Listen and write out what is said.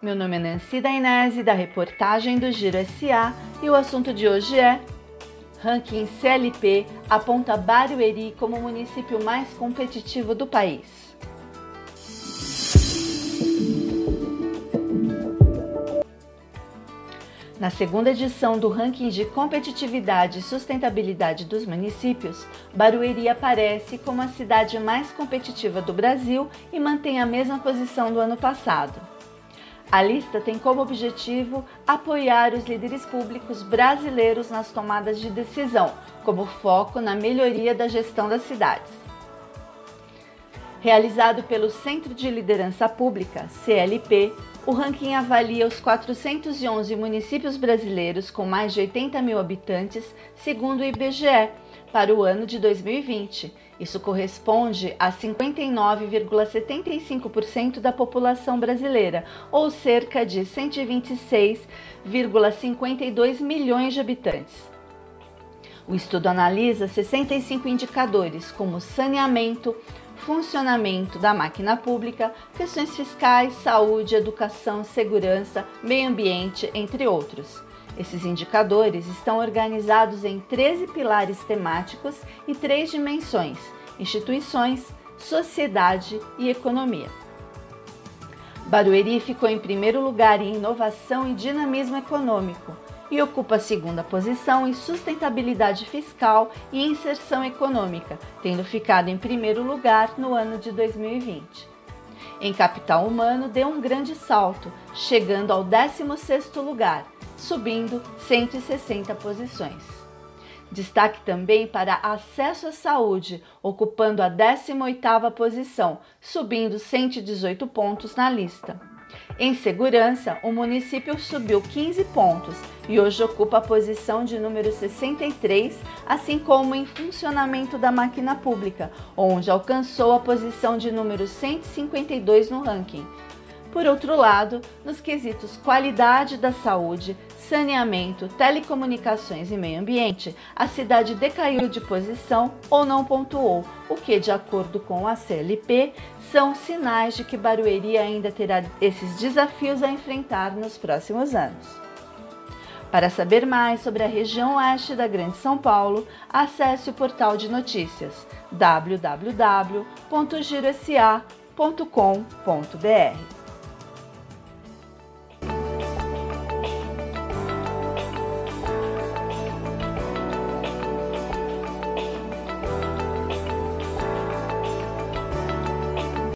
Meu nome é Nancy Dainese, da reportagem do Giro SA, e o assunto de hoje é Ranking CLP aponta Barueri como o município mais competitivo do país. Na segunda edição do ranking de competitividade e sustentabilidade dos municípios, Barueri aparece como a cidade mais competitiva do Brasil e mantém a mesma posição do ano passado. A lista tem como objetivo apoiar os líderes públicos brasileiros nas tomadas de decisão, como foco na melhoria da gestão das cidades. Realizado pelo Centro de Liderança Pública, CLP, o ranking avalia os 411 municípios brasileiros com mais de 80 mil habitantes, segundo o IBGE, para o ano de 2020. Isso corresponde a 59,75% da população brasileira, ou cerca de 126,52 milhões de habitantes. O estudo analisa 65 indicadores, como saneamento, funcionamento da máquina pública, questões fiscais, saúde, educação, segurança, meio ambiente, entre outros. Esses indicadores estão organizados em 13 pilares temáticos e três dimensões: instituições, sociedade e economia. Barueri ficou em primeiro lugar em inovação e dinamismo econômico e ocupa a segunda posição em sustentabilidade fiscal e inserção econômica, tendo ficado em primeiro lugar no ano de 2020. Em capital humano, deu um grande salto, chegando ao 16º lugar, subindo 160 posições. Destaque também para acesso à saúde, ocupando a 18ª posição, subindo 118 pontos na lista. Em segurança, o município subiu 15 pontos e hoje ocupa a posição de número 63, assim como em funcionamento da máquina pública, onde alcançou a posição de número 152 no ranking. Por outro lado, nos quesitos qualidade da saúde, saneamento, telecomunicações e meio ambiente, a cidade decaiu de posição ou não pontuou, o que, de acordo com a CLP, são sinais de que Barueri ainda terá esses desafios a enfrentar nos próximos anos. Para saber mais sobre a região oeste da Grande São Paulo, acesse o portal de notícias www.girosa.com.br.